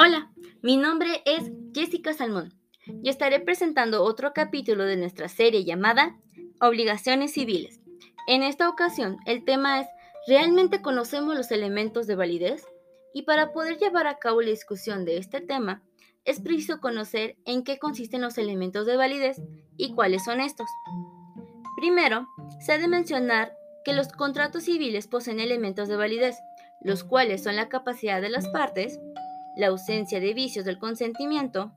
Hola, mi nombre es Jessica Salmón y estaré presentando otro capítulo de nuestra serie llamada Obligaciones civiles. En esta ocasión, el tema es ¿realmente conocemos los elementos de validez? Y para poder llevar a cabo la discusión de este tema, es preciso conocer en qué consisten los elementos de validez y cuáles son estos. Primero, se ha de mencionar que los contratos civiles poseen elementos de validez, los cuales son la capacidad de las partes la ausencia de vicios del consentimiento,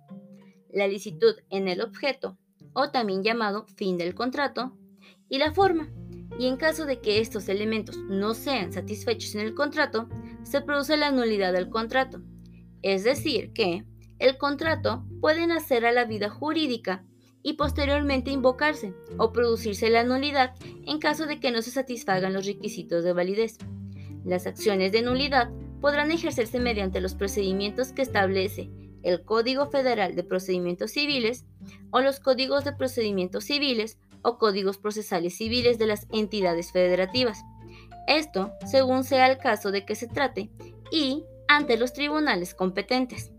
la licitud en el objeto, o también llamado fin del contrato, y la forma. Y en caso de que estos elementos no sean satisfechos en el contrato, se produce la nulidad del contrato. Es decir, que el contrato puede nacer a la vida jurídica y posteriormente invocarse o producirse la nulidad en caso de que no se satisfagan los requisitos de validez. Las acciones de nulidad podrán ejercerse mediante los procedimientos que establece el Código Federal de Procedimientos Civiles o los códigos de procedimientos civiles o códigos procesales civiles de las entidades federativas. Esto según sea el caso de que se trate y ante los tribunales competentes.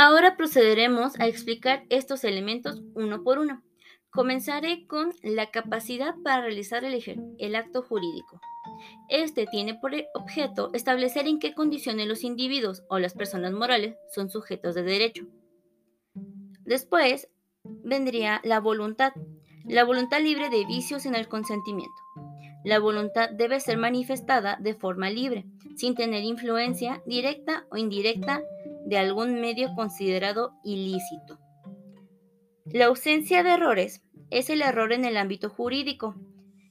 Ahora procederemos a explicar estos elementos uno por uno. Comenzaré con la capacidad para realizar el, acto jurídico. Este tiene por objeto establecer en qué condiciones los individuos o las personas morales son sujetos de derecho. Después vendría la voluntad, la voluntad libre de vicios en el consentimiento. La voluntad debe ser manifestada de forma libre, sin tener influencia directa o indirecta de algún medio considerado ilícito. La ausencia de errores es el error en el ámbito jurídico.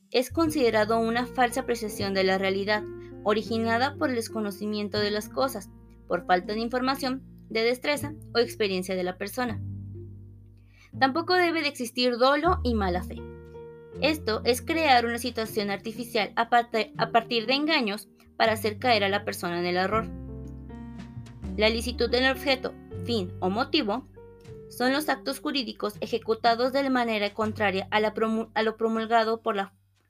Es considerado una falsa apreciación de la realidad, originada por el desconocimiento de las cosas, por falta de información, de destreza o experiencia de la persona. Tampoco debe de existir dolo y mala fe. Esto es crear una situación artificial a, partir de engaños para hacer caer a la persona en el error. La licitud del objeto, fin o motivo son los actos jurídicos ejecutados de manera contraria a, lo promulgado por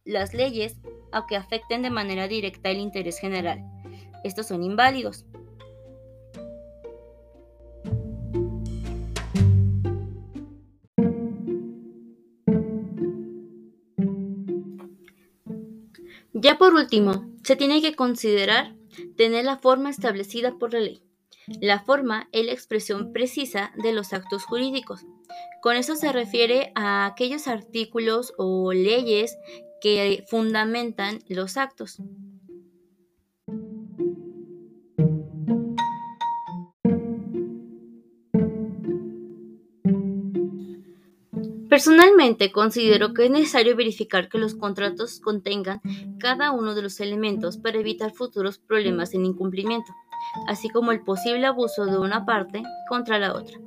las leyes aunque afecten de manera directa el interés general. Estos son inválidos. Ya por último, se tiene que considerar tener la forma establecida por la ley. La forma es la expresión precisa de los actos jurídicos. Con eso se refiere a aquellos artículos o leyes que fundamentan los actos. Personalmente considero que es necesario verificar que los contratos contengan cada uno de los elementos para evitar futuros problemas en incumplimiento así como el posible abuso de una parte contra la otra.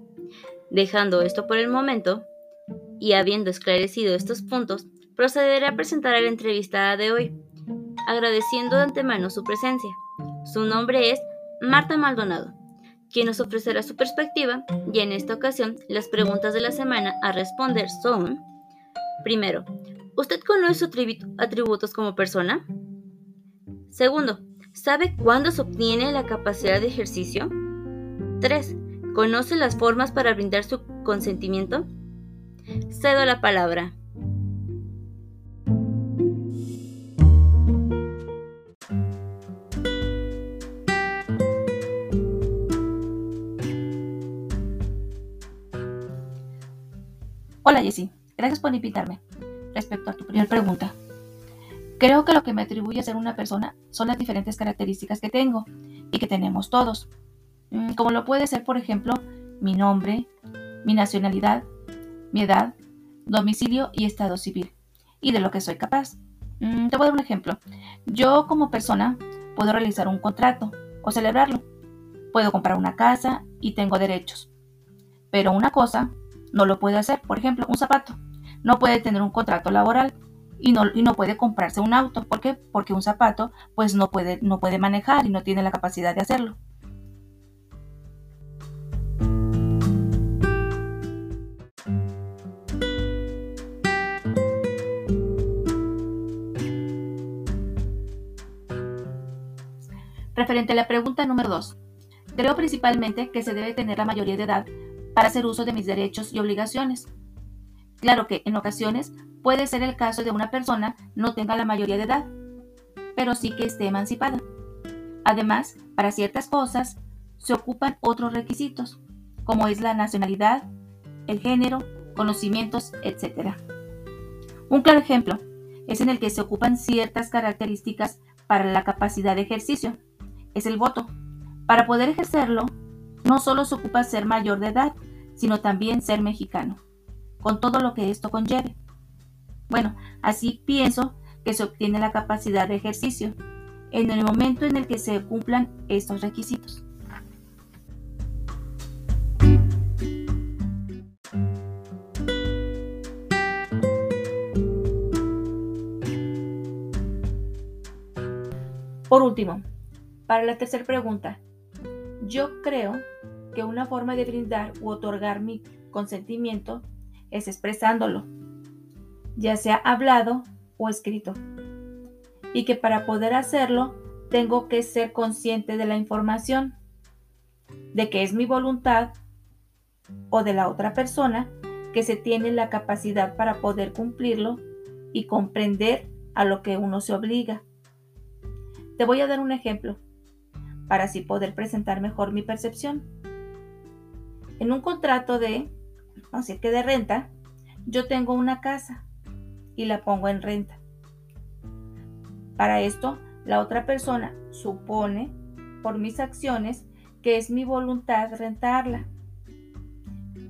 Dejando esto por el momento, y habiendo esclarecido estos puntos, procederé a presentar a la entrevistada de hoy, agradeciendo de antemano su presencia. Su nombre es Marta Maldonado, quien nos ofrecerá su perspectiva y en esta ocasión las preguntas de la semana a responder son, primero, ¿usted conoce sus atributos como persona? Segundo, ¿Sabe cuándo se obtiene la capacidad de ejercicio? 3. ¿Conoce las formas para brindar su consentimiento? Cedo la palabra. Hola Jessie, gracias por invitarme. Respecto a tu primera pregunta, Creo que lo que me atribuye a ser una persona son las diferentes características que tengo y que tenemos todos, mm, como lo puede ser, por ejemplo, mi nombre, mi nacionalidad, mi edad, domicilio y estado civil, y de lo que soy capaz. Mm, te voy a dar un ejemplo. Yo como persona puedo realizar un contrato o celebrarlo. Puedo comprar una casa y tengo derechos. Pero una cosa no lo puede hacer, por ejemplo, un zapato. No puede tener un contrato laboral y no, y no puede comprarse un auto. ¿Por qué? Porque un zapato pues no puede, no puede manejar y no tiene la capacidad de hacerlo. Referente a la pregunta número 2, creo principalmente que se debe tener la mayoría de edad para hacer uso de mis derechos y obligaciones. Claro que en ocasiones puede ser el caso de una persona no tenga la mayoría de edad, pero sí que esté emancipada. Además, para ciertas cosas se ocupan otros requisitos, como es la nacionalidad, el género, conocimientos, etc. Un claro ejemplo es en el que se ocupan ciertas características para la capacidad de ejercicio. Es el voto. Para poder ejercerlo, no solo se ocupa ser mayor de edad, sino también ser mexicano, con todo lo que esto conlleve. Bueno, así pienso que se obtiene la capacidad de ejercicio en el momento en el que se cumplan estos requisitos. Por último, para la tercera pregunta, yo creo que una forma de brindar u otorgar mi consentimiento es expresándolo, ya sea hablado o escrito, y que para poder hacerlo tengo que ser consciente de la información, de que es mi voluntad o de la otra persona que se tiene la capacidad para poder cumplirlo y comprender a lo que uno se obliga. Te voy a dar un ejemplo para así poder presentar mejor mi percepción. En un contrato de, así que de renta, yo tengo una casa y la pongo en renta. Para esto, la otra persona supone, por mis acciones, que es mi voluntad rentarla.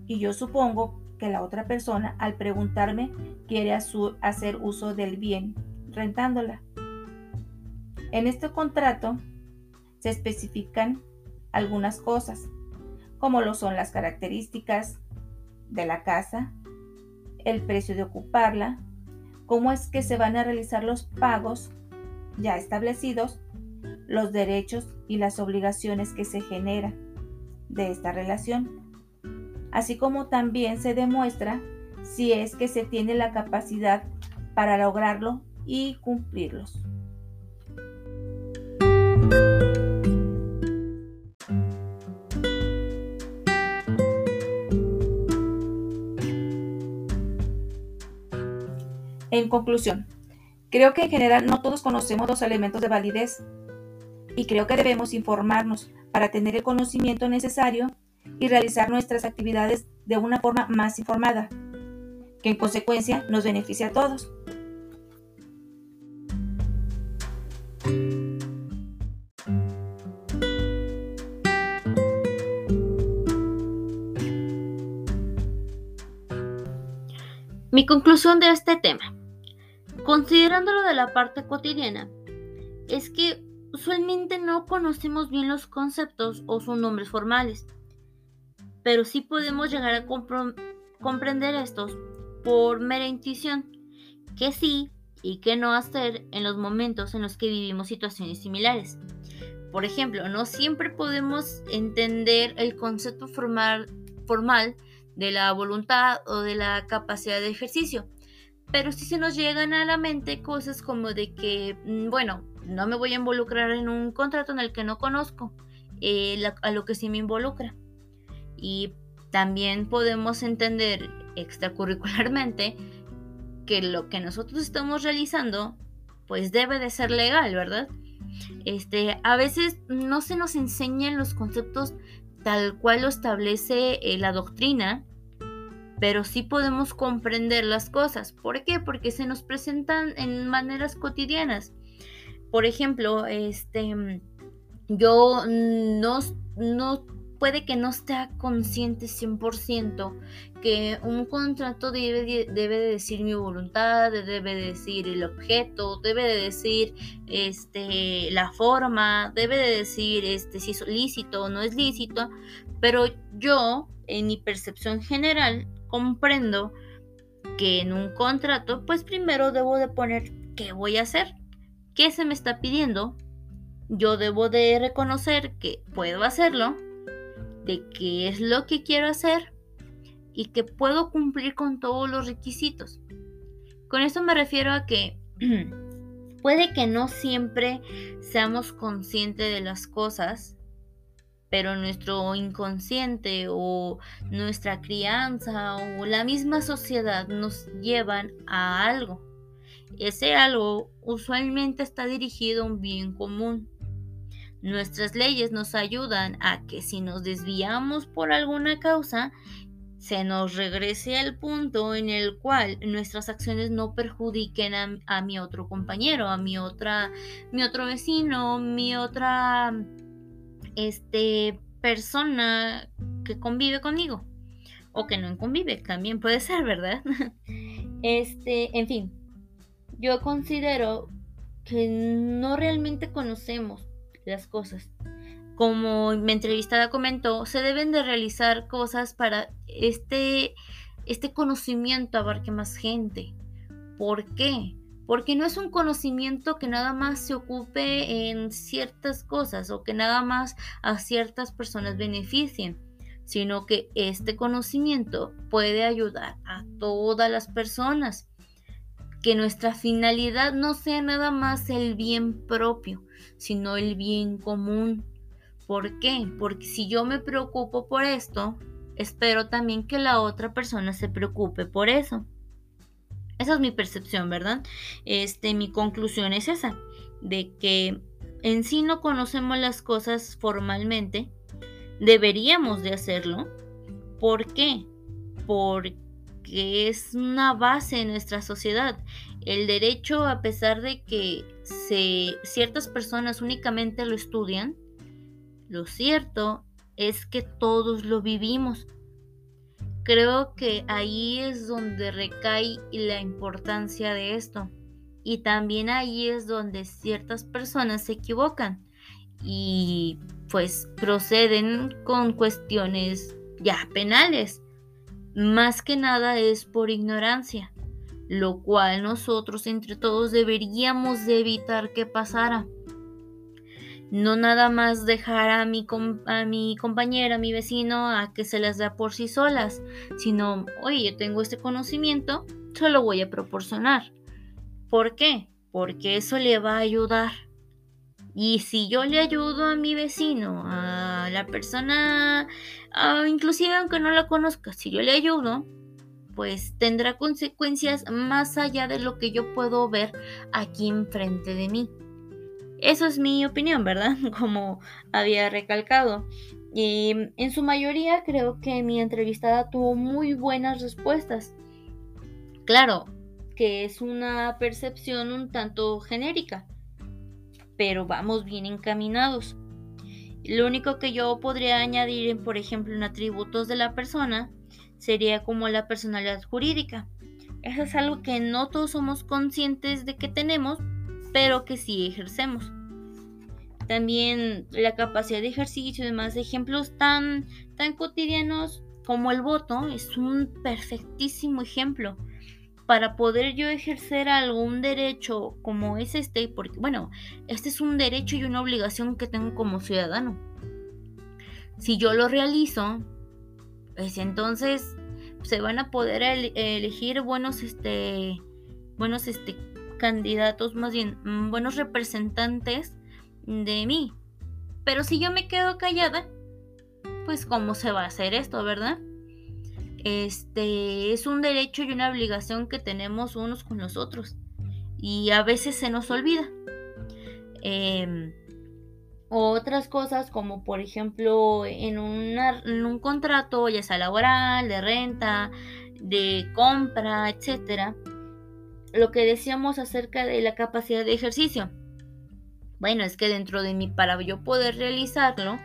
Y yo supongo que la otra persona, al preguntarme, quiere hacer uso del bien rentándola. En este contrato se especifican algunas cosas, como lo son las características de la casa, el precio de ocuparla, cómo es que se van a realizar los pagos ya establecidos, los derechos y las obligaciones que se generan de esta relación, así como también se demuestra si es que se tiene la capacidad para lograrlo y cumplirlos. En conclusión, creo que en general no todos conocemos los elementos de validez y creo que debemos informarnos para tener el conocimiento necesario y realizar nuestras actividades de una forma más informada, que en consecuencia nos beneficia a todos. Mi conclusión de este tema, considerándolo de la parte cotidiana, es que usualmente no conocemos bien los conceptos o sus nombres formales, pero sí podemos llegar a comprender estos por mera intuición, que sí y qué no hacer en los momentos en los que vivimos situaciones similares. Por ejemplo, no siempre podemos entender el concepto formal, formal de la voluntad o de la capacidad de ejercicio. Pero si se nos llegan a la mente cosas como de que, mm, bueno, no me voy a involucrar en un contrato en el que no conozco, eh, a lo que sí me involucra. Y también podemos entender extracurricularmente que lo que nosotros estamos realizando, pues debe de ser legal, ¿verdad? Este, a veces no se nos enseñan los conceptos tal cual lo establece eh, la doctrina, pero sí podemos comprender las cosas. ¿Por qué? Porque se nos presentan en maneras cotidianas. Por ejemplo, este, yo no, no puede que no esté consciente 100% que un contrato debe, debe de decir mi voluntad, debe de decir el objeto, debe de decir este, la forma, debe de decir este, si es lícito o no es lícito, pero yo, en mi percepción general, comprendo que en un contrato, pues primero debo de poner qué voy a hacer, qué se me está pidiendo, yo debo de reconocer que puedo hacerlo, de qué es lo que quiero hacer y que puedo cumplir con todos los requisitos. Con esto me refiero a que Puede que no siempre seamos conscientes de las cosas, pero nuestro inconsciente o nuestra crianza o la misma sociedad nos llevan a algo. Ese algo usualmente está dirigido a un bien común. Nuestras leyes nos ayudan a que si nos desviamos por alguna causa, se nos regrese al punto en el cual nuestras acciones no perjudiquen a, mi otro compañero, a mi otra, mi otro vecino, mi otra este, persona que convive conmigo. O que no convive, también puede ser, ¿verdad? este, en fin, yo considero que no realmente conocemos las cosas como mi entrevistada comentó, se deben de realizar cosas para este, este conocimiento abarque más gente. ¿Por qué? Porque no es un conocimiento que nada más se ocupe en ciertas cosas o que nada más a ciertas personas beneficien, sino que este conocimiento puede ayudar a todas las personas. Que nuestra finalidad no sea nada más el bien propio, sino el bien común. ¿Por qué? Porque si yo me preocupo por esto, espero también que la otra persona se preocupe por eso. Esa es mi percepción, ¿verdad? Este, mi conclusión es esa, de que en sí no conocemos las cosas formalmente, deberíamos de hacerlo. ¿Por qué? Porque es una base en nuestra sociedad. El derecho, a pesar de que ciertas personas únicamente lo estudian, lo cierto es que todos lo vivimos. Creo que ahí es donde recae la importancia de esto. Y también ahí es donde ciertas personas se equivocan y pues proceden con cuestiones ya penales. Más que nada es por ignorancia, lo cual nosotros entre todos deberíamos de evitar que pasara no nada más dejar a mi, a mi compañera, a mi vecino, a que se las da por sí solas, sino, oye, yo tengo este conocimiento, solo voy a proporcionar. ¿Por qué? Porque eso le va a ayudar. Y si yo le ayudo a mi vecino, a la persona, inclusive aunque no la conozca, si yo le ayudo, pues tendrá consecuencias más allá de lo que yo puedo ver aquí enfrente de mí. Eso es mi opinión, ¿verdad? Como había recalcado. Y en su mayoría creo que mi entrevistada tuvo muy buenas respuestas. Claro, que es una percepción un tanto genérica, pero vamos bien encaminados. Lo único que yo podría añadir, por ejemplo, en atributos de la persona sería como la personalidad jurídica. Eso es algo que no todos somos conscientes de que tenemos, pero que sí ejercemos. También la capacidad de ejercicio y demás ejemplos tan, tan cotidianos como el voto es un perfectísimo ejemplo para poder yo ejercer algún derecho como es este, porque bueno, este es un derecho y una obligación que tengo como ciudadano. Si yo lo realizo, pues entonces se van a poder elegir buenos este buenos este candidatos, más bien mm, buenos representantes de mí. Pero si yo me quedo callada, pues cómo se va a hacer esto, ¿verdad? Este es un derecho y una obligación que tenemos unos con los otros y a veces se nos olvida. Em, otras cosas como por ejemplo en, en un contrato, ya sea laboral, de renta, de compra, etcétera, lo que decíamos acerca de la capacidad de ejercicio. Bueno, es que dentro de mí, para yo poder realizarlo,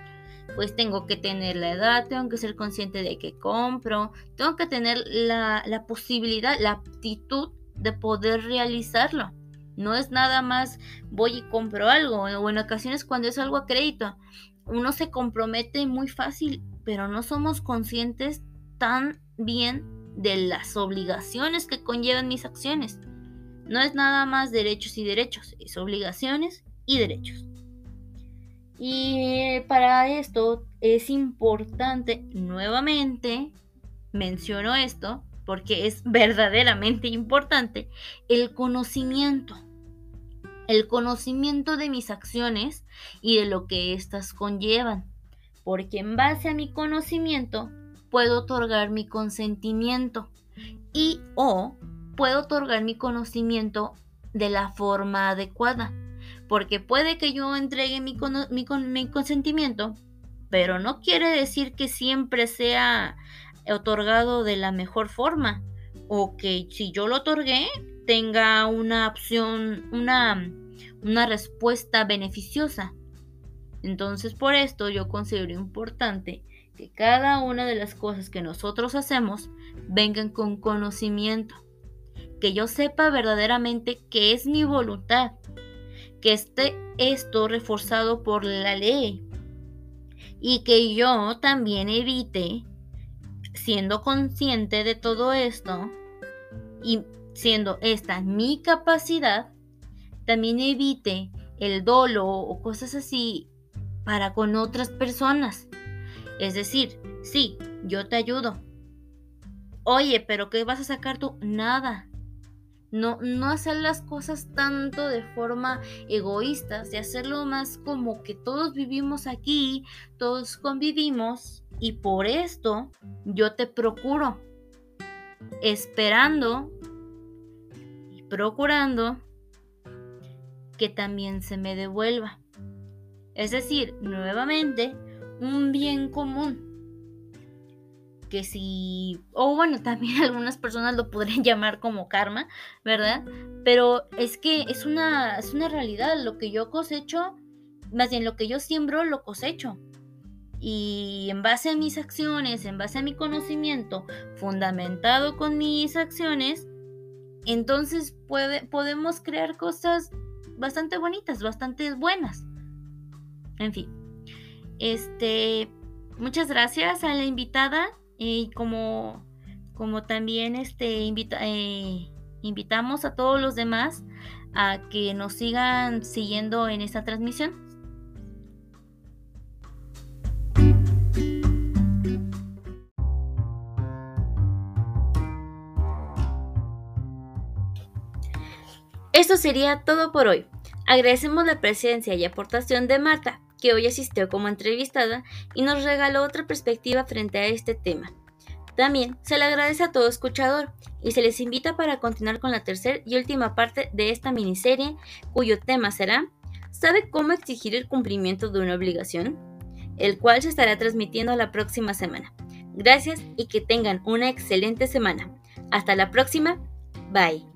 pues tengo que tener la edad, tengo que ser consciente de que compro, tengo que tener la, la posibilidad, la aptitud de poder realizarlo. No es nada más voy y compro algo, o en ocasiones cuando es algo a crédito, uno se compromete muy fácil, pero no somos conscientes tan bien de las obligaciones que conllevan mis acciones. No es nada más derechos y derechos, es obligaciones y derechos. Y para esto es importante, nuevamente, menciono esto, porque es verdaderamente importante, el conocimiento. el conocimiento de mis acciones y de lo que éstas conllevan, porque en base a mi conocimiento puedo otorgar mi consentimiento y o puedo otorgar mi conocimiento de la forma adecuada, porque puede que yo entregue mi, mi, mi consentimiento, pero no quiere decir que siempre sea otorgado de la mejor forma o que si yo lo otorgué tenga una opción, una, una respuesta beneficiosa. Entonces por esto yo considero importante que cada una de las cosas que nosotros hacemos vengan con conocimiento, que yo sepa verdaderamente que es mi voluntad, que esté esto reforzado por la ley y que yo también evite, siendo consciente de todo esto y siendo esta mi capacidad, también evite el dolo o cosas así para con otras personas. Es decir, sí, yo te ayudo. Oye, pero ¿qué vas a sacar tú? Nada. No, no hacer las cosas tanto de forma egoísta, de hacerlo más como que todos vivimos aquí, todos convivimos y por esto yo te procuro, esperando y procurando que también se me devuelva. Es decir, nuevamente, un bien común. Que si, o bueno, también algunas personas lo podrían llamar como karma, ¿verdad? Pero es que es una, es una realidad, lo que yo cosecho, más bien lo que yo siembro, lo cosecho. Y en base a mis acciones, en base a mi conocimiento, fundamentado con mis acciones, entonces puede, podemos crear cosas bastante bonitas, bastante buenas. En fin, este, muchas gracias a la invitada y como, como también este, eh, invitamos a todos los demás a que nos sigan siguiendo en esta transmisión. Esto sería todo por hoy. Agradecemos la presencia y aportación de Marta, que hoy asistió como entrevistada y nos regaló otra perspectiva frente a este tema. También se le agradece a todo escuchador y se les invita para continuar con la tercera y última parte de esta miniserie, cuyo tema será ¿Sabe cómo exigir el cumplimiento de una obligación? el cual se estará transmitiendo la próxima semana. Gracias y que tengan una excelente semana. Hasta la próxima. Bye.